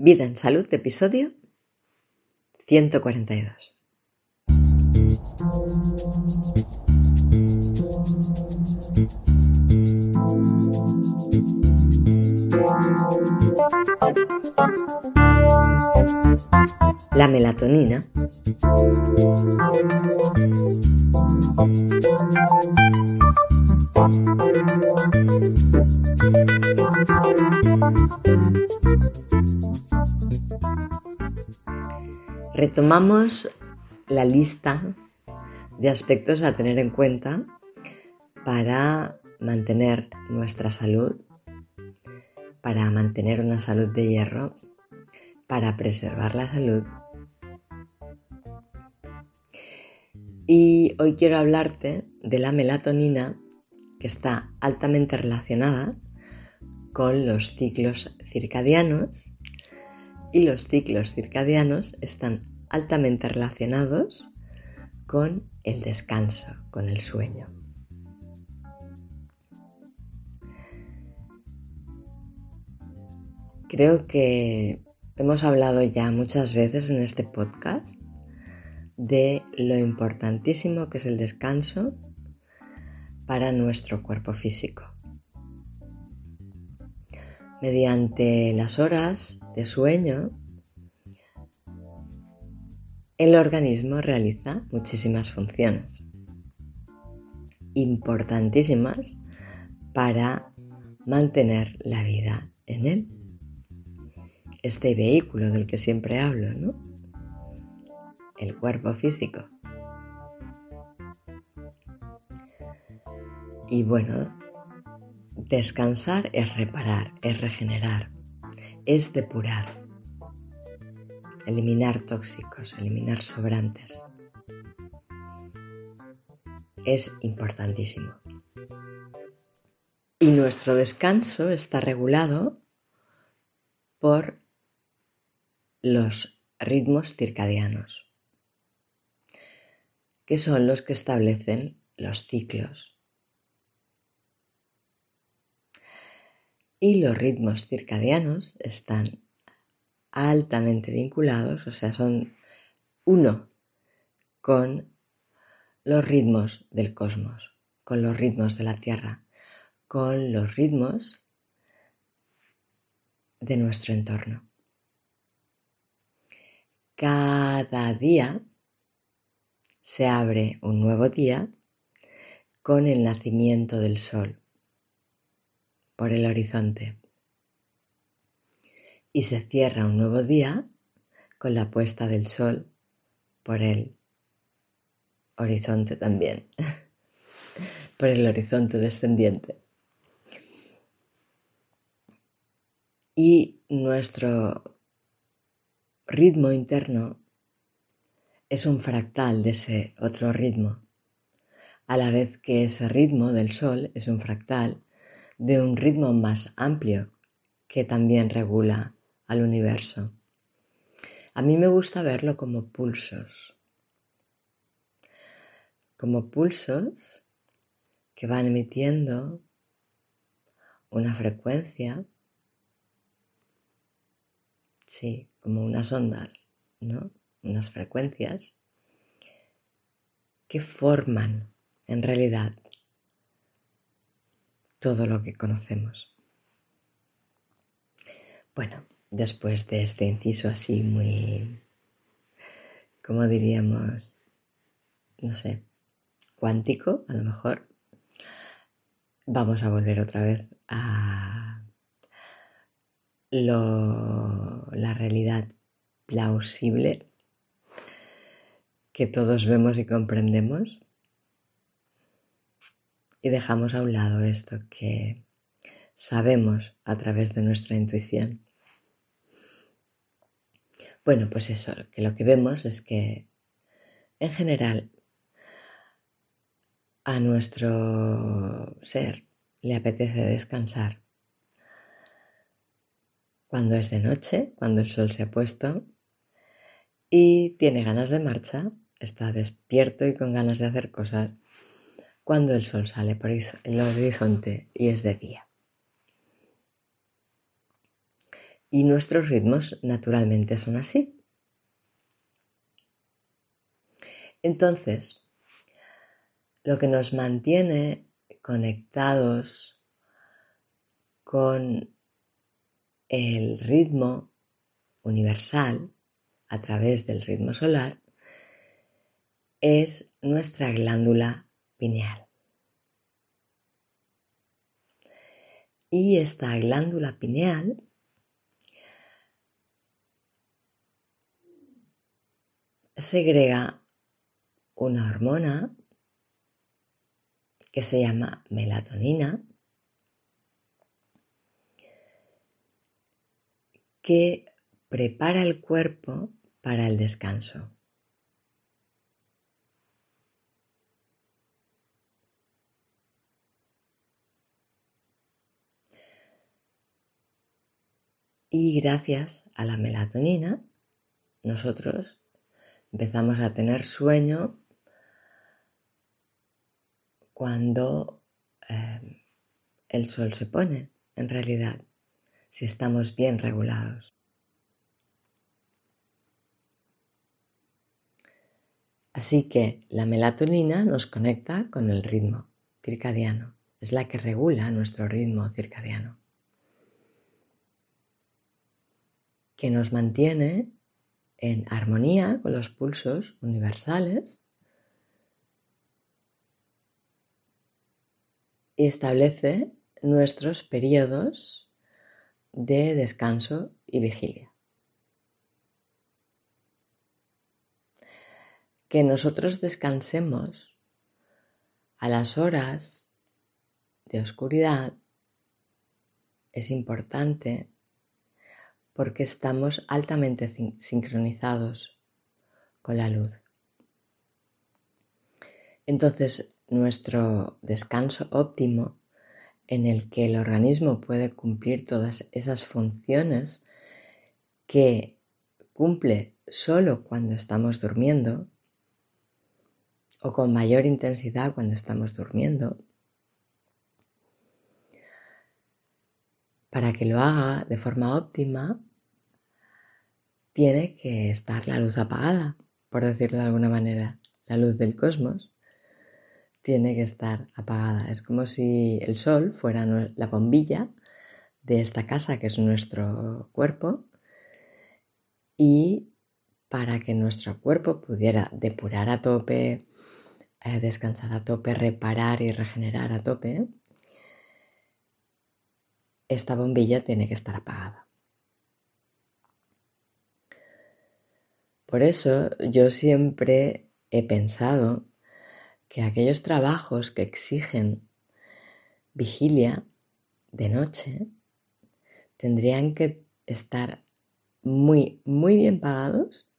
Vida en Salud, episodio 142. La melatonina Retomamos la lista de aspectos a tener en cuenta para mantener nuestra salud, para mantener una salud de hierro, para preservar la salud. Y hoy quiero hablarte de la melatonina que está altamente relacionada con los ciclos circadianos y los ciclos circadianos están altamente relacionados con el descanso, con el sueño. Creo que hemos hablado ya muchas veces en este podcast de lo importantísimo que es el descanso para nuestro cuerpo físico. Mediante las horas de sueño, el organismo realiza muchísimas funciones importantísimas para mantener la vida en él. Este vehículo del que siempre hablo, ¿no? El cuerpo físico. Y bueno, descansar es reparar, es regenerar, es depurar, eliminar tóxicos, eliminar sobrantes. Es importantísimo. Y nuestro descanso está regulado por los ritmos circadianos, que son los que establecen los ciclos y los ritmos circadianos están altamente vinculados, o sea, son uno con los ritmos del cosmos, con los ritmos de la Tierra, con los ritmos de nuestro entorno. Cada día se abre un nuevo día con el nacimiento del sol por el horizonte. Y se cierra un nuevo día con la puesta del sol por el horizonte también, por el horizonte descendiente. Y nuestro ritmo interno es un fractal de ese otro ritmo, a la vez que ese ritmo del sol es un fractal de un ritmo más amplio que también regula al universo. A mí me gusta verlo como pulsos, como pulsos que van emitiendo una frecuencia, sí, como unas ondas, ¿no? Unas frecuencias que forman en realidad todo lo que conocemos. Bueno, después de este inciso así muy, como diríamos, no sé, cuántico, a lo mejor, vamos a volver otra vez a la realidad plausible que todos vemos y comprendemos dejamos a un lado esto que sabemos a través de nuestra intuición. Bueno, pues eso, que lo que vemos es que en general a nuestro ser le apetece descansar cuando es de noche, cuando el sol se ha puesto y tiene ganas de marcha, está despierto y con ganas de hacer cosas cuando el sol sale por el horizonte y es de día. y nuestros ritmos naturalmente son así. Entonces, lo que nos mantiene conectados con el ritmo universal a través del ritmo solar es nuestra glándula pineal. Y esta glándula pineal segrega una hormona que se llama melatonina que prepara el cuerpo para el descanso. Y gracias a la melatonina, nosotros empezamos a tener sueño cuando eh, el sol se pone, en realidad, si estamos bien regulados. Así que la melatonina nos conecta con el ritmo circadiano, es la que regula nuestro ritmo circadiano, que nos mantiene en armonía con los pulsos universales y establece nuestros periodos de descanso y vigilia. Que nosotros descansemos a las horas de oscuridad es importante porque estamos altamente sincronizados con la luz. Entonces, nuestro descanso óptimo en el que el organismo puede cumplir todas esas funciones que cumple solo cuando estamos durmiendo o con mayor intensidad cuando estamos durmiendo, para que lo haga de forma óptima, tiene que estar la luz apagada, por decirlo de alguna manera, la luz del cosmos tiene que estar apagada. Es como si el sol fuera la bombilla de esta casa que es nuestro cuerpo y para que nuestro cuerpo pudiera depurar a tope, eh, descansar a tope, reparar y regenerar a tope, esta bombilla tiene que estar apagada. Por eso yo siempre he pensado que aquellos trabajos que exigen vigilia de noche tendrían que estar muy, muy bien pagados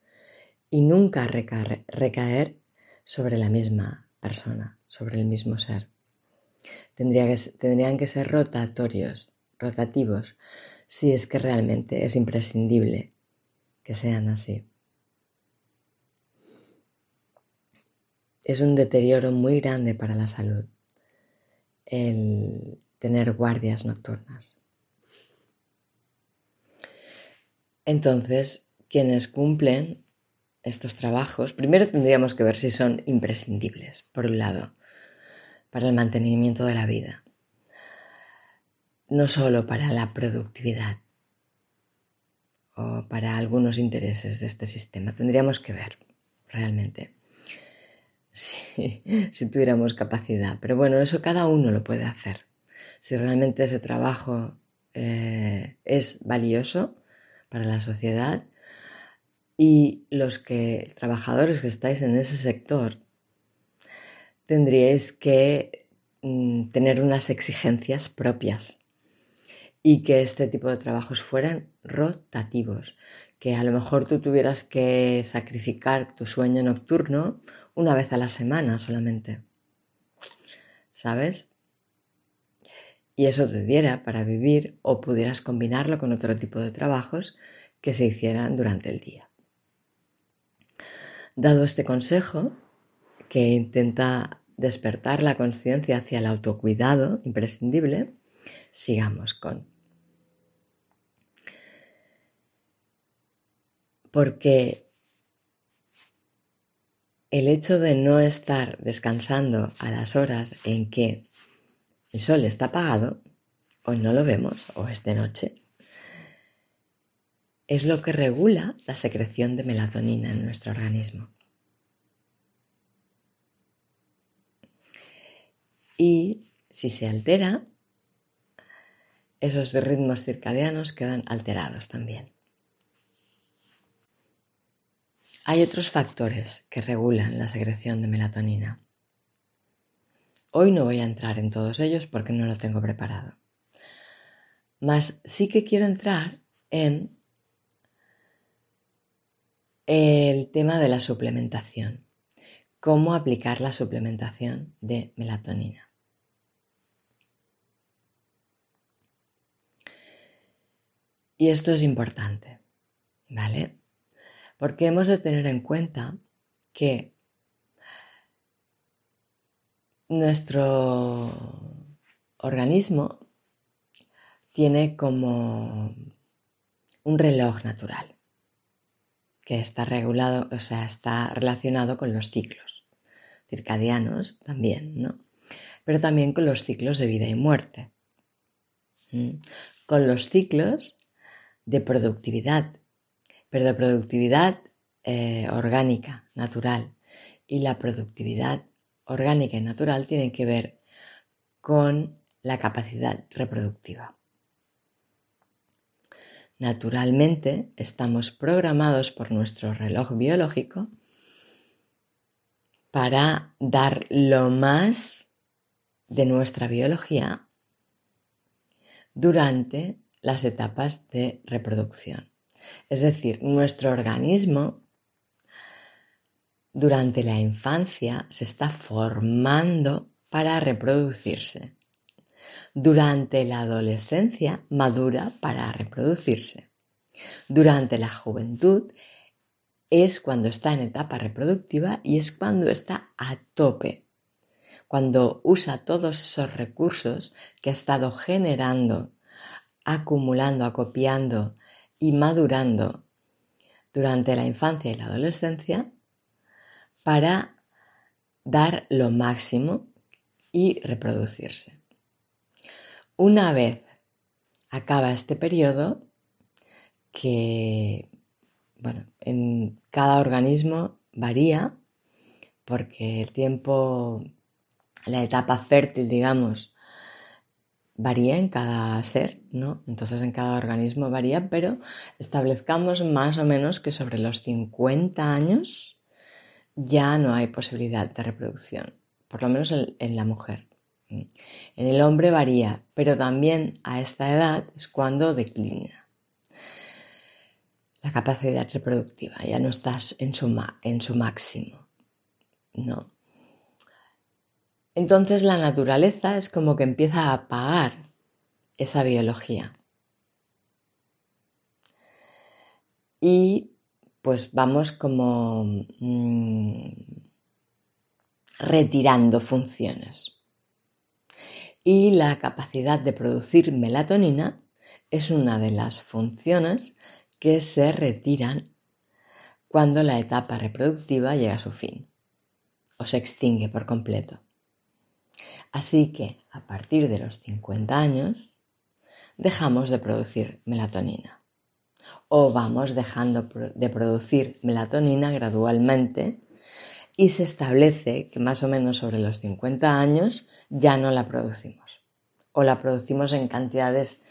y nunca recaer, sobre la misma persona, sobre el mismo ser. tendrían que ser rotatorios, rotativos, si es que realmente es imprescindible que sean así. Es un deterioro muy grande para la salud el tener guardias nocturnas. Entonces, quienes cumplen estos trabajos, primero tendríamos que ver si son imprescindibles, por un lado, para el mantenimiento de la vida, no solo para la productividad o para algunos intereses de este sistema, tendríamos que ver realmente si, tuviéramos capacidad. Pero bueno, eso cada uno lo puede hacer. Si realmente ese trabajo eh, es valioso para la sociedad y los que trabajadores que estáis en ese sector tendríais que mm, tener unas exigencias propias y que este tipo de trabajos fueran rotativos, que a lo mejor tú tuvieras que sacrificar tu sueño nocturno una vez a la semana solamente. ¿Sabes? Y eso te diera para vivir o pudieras combinarlo con otro tipo de trabajos que se hicieran durante el día. Dado este consejo, que intenta despertar la conciencia hacia el autocuidado imprescindible, sigamos con porque el hecho de no estar descansando a las horas en que el sol está apagado, o no lo vemos, o es de noche, es lo que regula la secreción de melatonina en nuestro organismo. Y si se altera, esos ritmos circadianos quedan alterados también. Hay otros factores que regulan la secreción de melatonina. Hoy no voy a entrar en todos ellos porque no lo tengo preparado. Mas sí que quiero entrar en el tema de la suplementación. Cómo aplicar la suplementación de melatonina. Y esto es importante, ¿vale? Porque hemos de tener en cuenta que nuestro organismo tiene como un reloj natural que está regulado, o sea, está relacionado con los ciclos circadianos también, ¿no? Pero también con los ciclos de vida y muerte, con los ciclos de productividad, pero de productividad eh, orgánica, natural. Y la productividad orgánica y natural tienen que ver con la capacidad reproductiva. Naturalmente, estamos programados por nuestro reloj biológico para dar lo más de nuestra biología durante las etapas de reproducción. Es decir, nuestro organismo durante la infancia se está formando para reproducirse durante la adolescencia madura para reproducirse. Durante la juventud es cuando está en etapa reproductiva y es cuando está a tope, cuando usa todos esos recursos que ha estado generando, acumulando, acopiando y madurando durante la infancia y la adolescencia para dar lo máximo y reproducirse. Una vez acaba este periodo, que bueno, en cada organismo varía, porque el tiempo, la etapa fértil, digamos, varía en cada ser, ¿no? Entonces en cada organismo varía, pero establezcamos más o menos que sobre los 50 años ya no hay posibilidad de reproducción, por lo menos en la mujer. En el hombre varía, pero también a esta edad es cuando declina la capacidad reproductiva, ya no estás en su, en su máximo. No. Entonces la naturaleza es como que empieza a apagar esa biología. Y pues vamos como mm, retirando funciones y la capacidad de producir melatonina es una de las funciones que se retiran cuando la etapa reproductiva llega a su fin o se extingue por completo. Así que a partir de los 50 años dejamos de producir melatonina o vamos dejando de producir melatonina gradualmente y se establece que más o menos sobre los 50 años ya no la producimos o la producimos en cantidades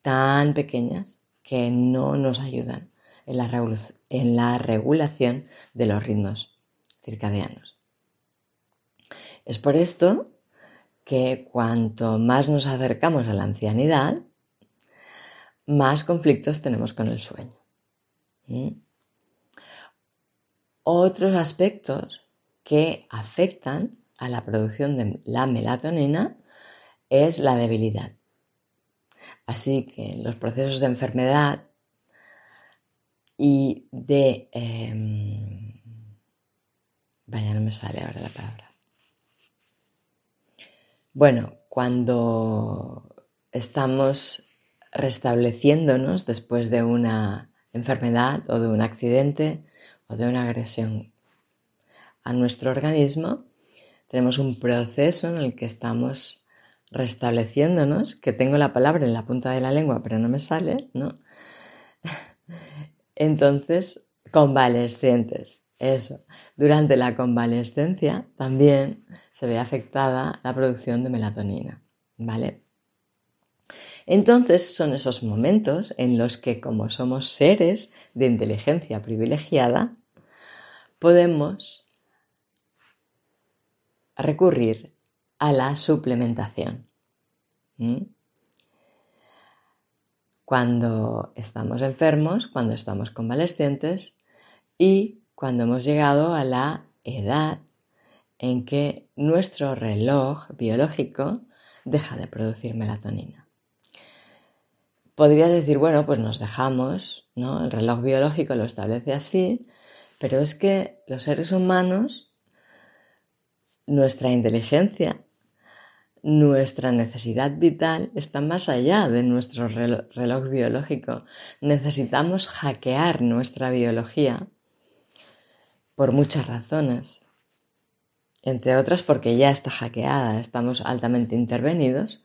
tan pequeñas que no nos ayudan en la, regulación de los ritmos circadianos. Es por esto que cuanto más nos acercamos a la ancianidad, más conflictos tenemos con el sueño. ¿Mm? Otros aspectos que afectan a la producción de la melatonina es la debilidad. Así que los procesos de enfermedad y de... Em, vaya, no me sale ahora la palabra. Bueno, cuando estamos restableciéndonos después de una enfermedad o de un accidente o de una agresión a nuestro organismo, tenemos un proceso en el que estamos restableciéndonos, que tengo la palabra en la punta de la lengua pero no me sale, ¿no? Entonces, convalescentes. Eso. Durante la convalescencia también se ve afectada la producción de melatonina, ¿vale? Entonces son esos momentos en los que como somos seres de inteligencia privilegiada, podemos recurrir a la suplementación. Cuando estamos enfermos, cuando estamos convalescentes y cuando hemos llegado a la edad en que nuestro reloj biológico deja de producir melatonina. Podrías decir, bueno, pues nos dejamos, ¿no? El reloj biológico lo establece así, pero es que los seres humanos, nuestra inteligencia, nuestra necesidad vital está más allá de nuestro reloj biológico. Necesitamos hackear nuestra biología por muchas razones. Entre otras porque ya está hackeada, estamos altamente intervenidos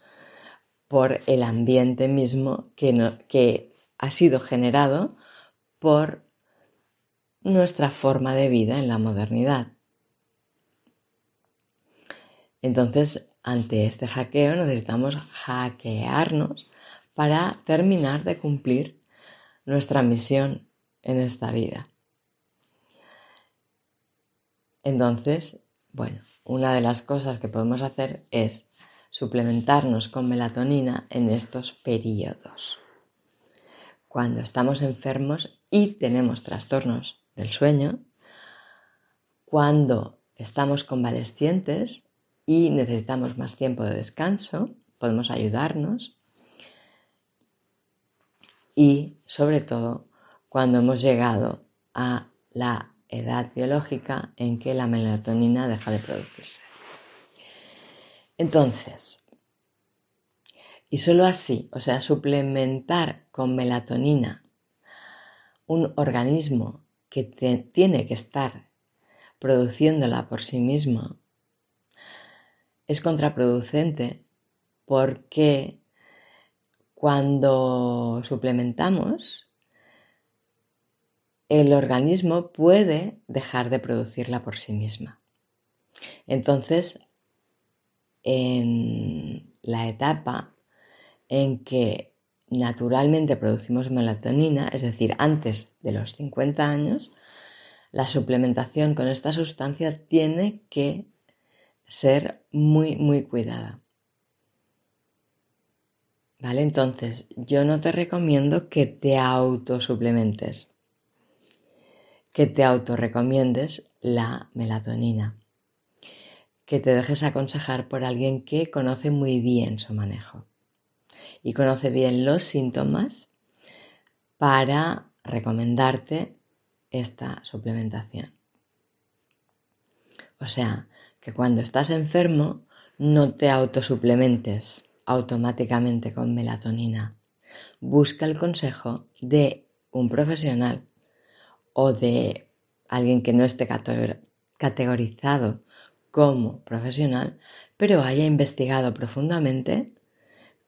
por el ambiente mismo que, que ha sido generado por nuestra forma de vida en la modernidad. Entonces, ante este hackeo necesitamos hackearnos para terminar de cumplir nuestra misión en esta vida. Entonces, bueno, una de las cosas que podemos hacer es suplementarnos con melatonina en estos periodos. Cuando estamos enfermos y tenemos trastornos del sueño, cuando estamos convalescientes y necesitamos más tiempo de descanso, podemos ayudarnos y sobre todo cuando hemos llegado a la edad biológica en que la melatonina deja de producirse. Entonces, y solo así, o sea, suplementar con melatonina un organismo que tiene que estar produciéndola por sí mismo es contraproducente porque cuando suplementamos el organismo puede dejar de producirla por sí misma. Entonces, en la etapa en que naturalmente producimos melatonina, es decir, antes de los 50 años, la suplementación con esta sustancia tiene que ser muy, muy cuidada. ¿Vale? Entonces, yo no te recomiendo que te autosuplementes que te autorrecomiendes la melatonina, que te dejes aconsejar por alguien que conoce muy bien su manejo y conoce bien los síntomas para recomendarte esta suplementación. O sea, que cuando estás enfermo no te autosuplementes automáticamente con melatonina. Busca el consejo de un profesional o de alguien que no esté categorizado como profesional, pero haya investigado profundamente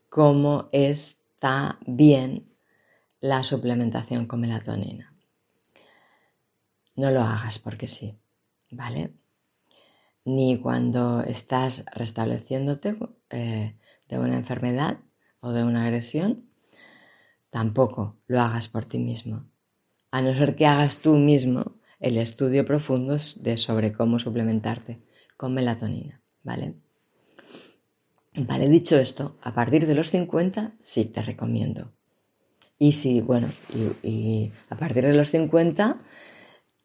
cómo está bien la suplementación con melatonina. No lo hagas porque sí, ¿vale? Ni cuando estás restableciéndote eh, de una enfermedad o de una agresión, tampoco lo hagas por ti mismo a no ser que hagas tú mismo el estudio profundo de sobre cómo suplementarte con melatonina, ¿vale? Vale, dicho esto, a partir de los 50 sí te recomiendo. Y si, bueno, y, a partir de los 50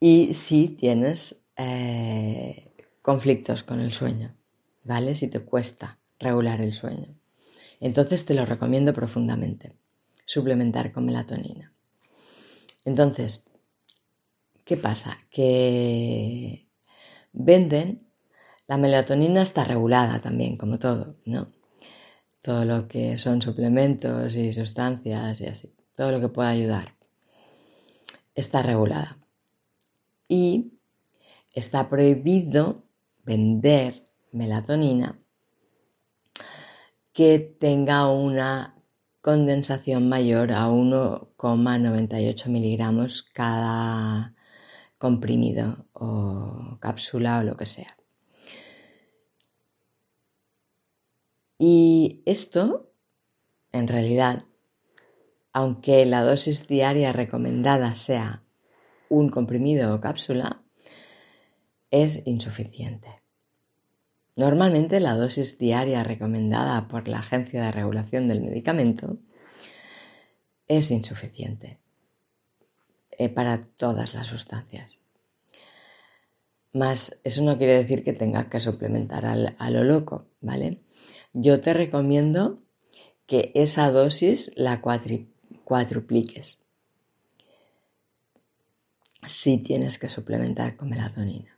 y si tienes eh, conflictos con el sueño, ¿vale? Si te cuesta regular el sueño. Entonces te lo recomiendo profundamente, suplementar con melatonina. Entonces, ¿qué pasa? Que venden, la melatonina está regulada también, como todo, ¿no? Todo lo que son suplementos y sustancias y así, todo lo que pueda ayudar. está regulada. Y está prohibido vender melatonina que tenga una condensación mayor a 1,98 miligramos cada comprimido o cápsula o lo que sea. Y esto, en realidad, aunque la dosis diaria recomendada sea un comprimido o cápsula, es insuficiente. Normalmente la dosis diaria recomendada por la Agencia de Regulación del Medicamento es insuficiente eh, para todas las sustancias. Más, eso no quiere decir que tengas que suplementar a lo loco, ¿vale? Yo te recomiendo que esa dosis la cuadrupliques si tienes que suplementar con melatonina.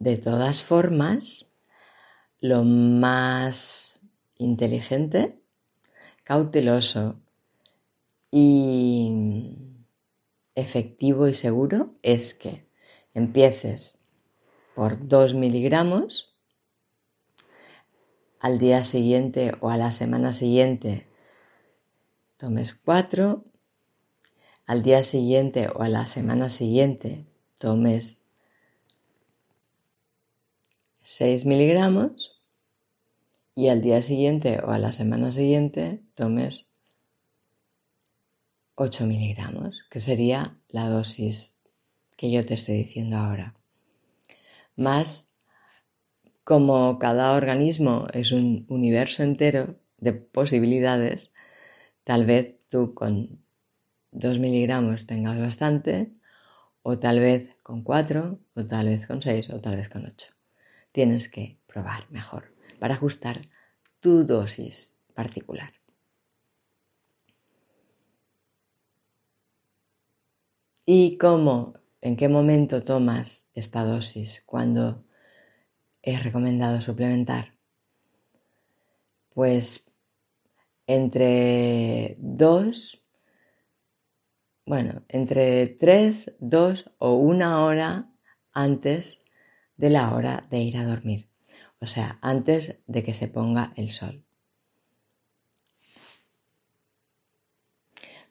De todas formas, lo más inteligente, cauteloso y efectivo y seguro es que empieces por 2 miligramos, al día siguiente o a la semana siguiente tomes 4, al día siguiente o a la semana siguiente tomes 6 miligramos y al día siguiente o a la semana siguiente tomes 8 miligramos, que sería la dosis que yo te estoy diciendo ahora. Más como cada organismo es un universo entero de posibilidades, tal vez tú con 2 miligramos tengas bastante, o tal vez con 4, o tal vez con 6, o tal vez con 8 tienes que probar mejor para ajustar tu dosis particular. ¿Y cómo, en qué momento tomas esta dosis cuando es recomendado suplementar? Pues entre dos, bueno, entre tres, dos o una hora antes de la hora de ir a dormir, o sea, antes de que se ponga el sol.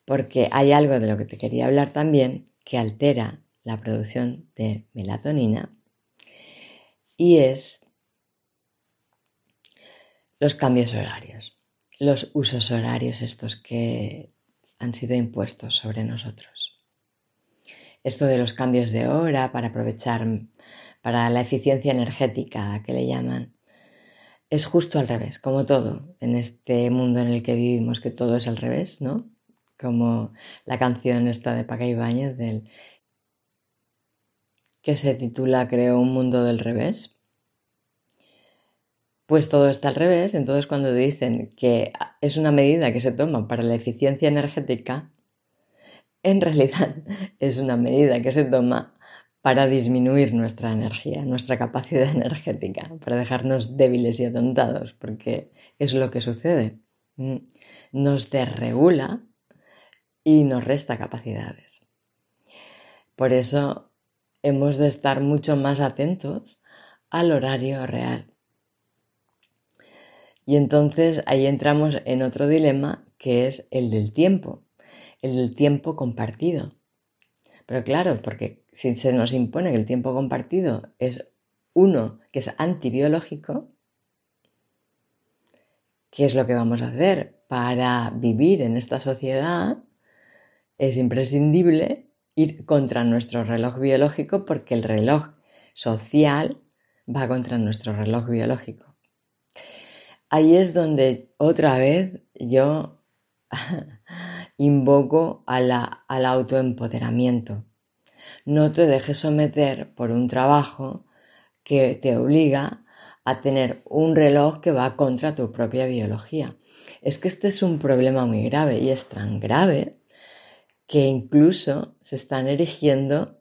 Porque hay algo de lo que te quería hablar también que altera la producción de melatonina y es los cambios horarios, los usos horarios estos que han sido impuestos sobre nosotros. Esto de los cambios de hora para aprovechar para la eficiencia energética que le llaman. Es justo al revés, como todo en este mundo en el que vivimos, que todo es al revés, ¿no? Como la canción esta de Paca Ibáñez del que se titula Creo un mundo del revés. Pues todo está al revés, entonces cuando dicen que es una medida que se toma para la eficiencia energética, en realidad es una medida que se toma para disminuir nuestra energía, nuestra capacidad energética, para dejarnos débiles y atontados, porque es lo que sucede. Mm, nos desregula y nos resta capacidades. Por eso hemos de estar mucho más atentos al horario real. Y entonces ahí entramos en otro dilema que es el del tiempo, el tiempo compartido. Pero claro, porque si se nos impone que el tiempo compartido es uno que es antibiológico, ¿qué es lo que vamos a hacer? Para vivir en esta sociedad es imprescindible ir contra nuestro reloj biológico porque el reloj social va contra nuestro reloj biológico. Ahí es donde otra vez yo invoco al autoempoderamiento. No te dejes someter por un trabajo que te obliga a tener un reloj que va contra tu propia biología. Es que este es un problema muy grave y es tan grave que incluso se están erigiendo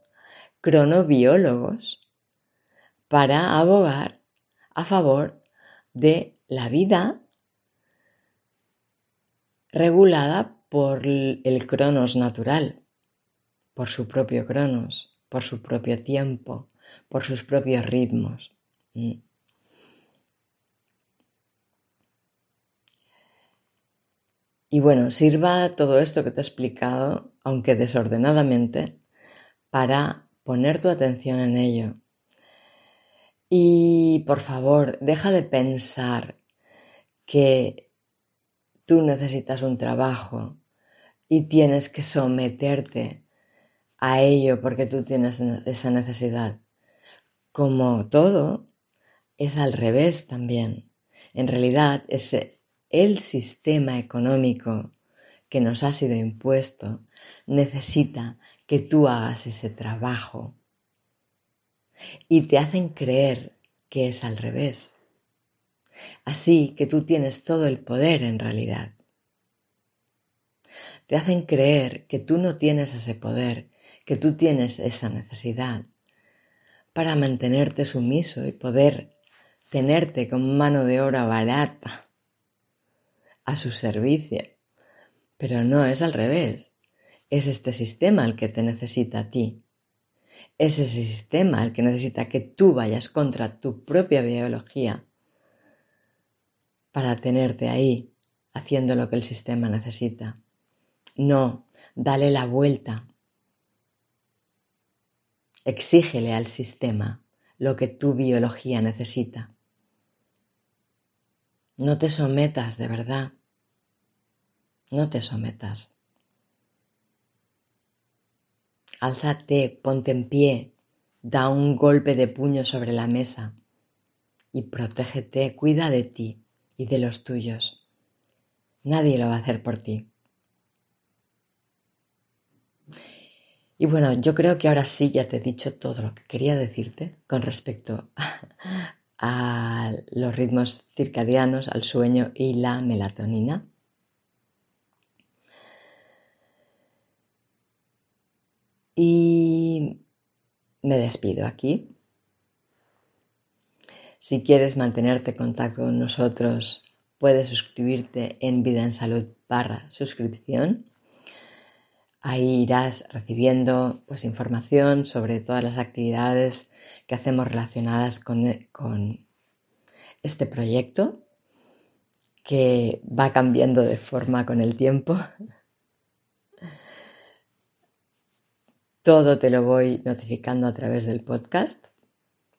cronobiólogos para abogar a favor de la vida regulada por el cronos natural, por su propio cronos, por su propio tiempo, por sus propios ritmos. Mm. Y bueno, sirva todo esto que te he explicado, aunque desordenadamente, para poner tu atención en ello. Y por favor, deja de pensar que tú necesitas un trabajo y tienes que someterte a ello porque tú tienes esa necesidad. Como todo, es al revés también. En realidad, es el sistema económico que nos ha sido impuesto necesita que tú hagas ese trabajo y te hacen creer que es al revés. Así que tú tienes todo el poder en realidad. Te hacen creer que tú no tienes ese poder, que tú tienes esa necesidad para mantenerte sumiso y poder tenerte como mano de obra barata a su servicio. Pero no es al revés. Es este sistema el que te necesita a ti. Es ese sistema el que necesita que tú vayas contra tu propia biología para tenerte ahí haciendo lo que el sistema necesita. No, dale la vuelta. Exígele al sistema lo que tu biología necesita. No te sometas de verdad. No te sometas. Álzate, ponte en pie, da un golpe de puño sobre la mesa y protégete, cuida de ti y de los tuyos. Nadie lo va a hacer por ti. Y bueno, yo creo que ahora sí ya te he dicho todo lo que quería decirte con respecto a los ritmos circadianos, al sueño y la melatonina. Y me despido aquí. Si quieres mantenerte en contacto con nosotros, puedes suscribirte en Vida en Salud barra suscripción. Ahí irás recibiendo pues, información sobre todas las actividades que hacemos relacionadas con, con este proyecto que va cambiando de forma con el tiempo. Todo te lo voy notificando a través del podcast.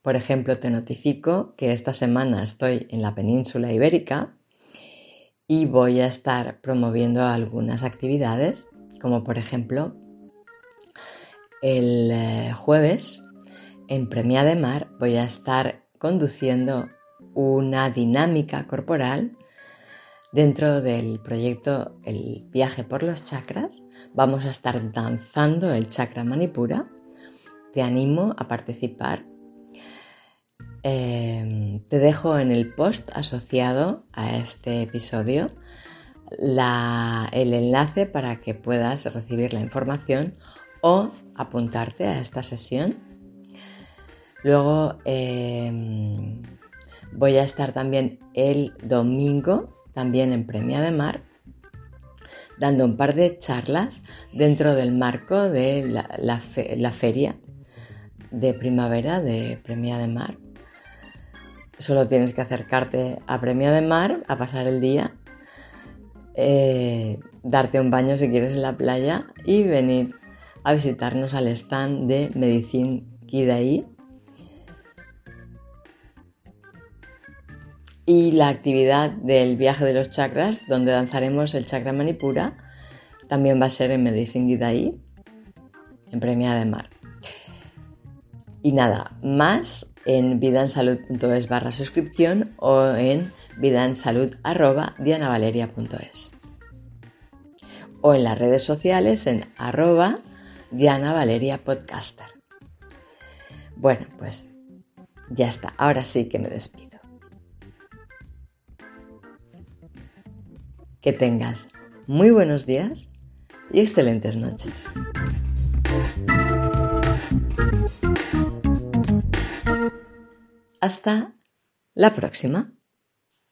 Por ejemplo, te notifico que esta semana estoy en la península ibérica y voy a estar promoviendo algunas actividades, como por ejemplo el eh, jueves en Premia de Mar voy a estar conduciendo una dinámica corporal Dentro del proyecto El viaje por los chakras vamos a estar danzando el chakra manipura. Te animo a participar. Em, te dejo en el post asociado a este episodio el enlace para que puedas recibir la información o apuntarte a esta sesión. Luego em, voy a estar también el domingo también en Premia de Mar, dando un par de charlas dentro del marco de la, feria de primavera de Premia de Mar. Solo tienes que acercarte a Premia de Mar a pasar el día, eh, darte un baño si quieres en la playa y venir a visitarnos al stand de Medicine Kidaí y la actividad del viaje de los chakras, donde danzaremos el chakra manipura, también va a ser en Medicine Gidai, en Premia de Mar. Y nada, más en vidansalud.es barra suscripción o en vidansalud.dianavaleria.es o en las redes sociales en arroba Diana Valeria Podcaster. Bueno, pues ya está, ahora sí que me despido. Que tengas muy buenos días y excelentes noches. Hasta la próxima.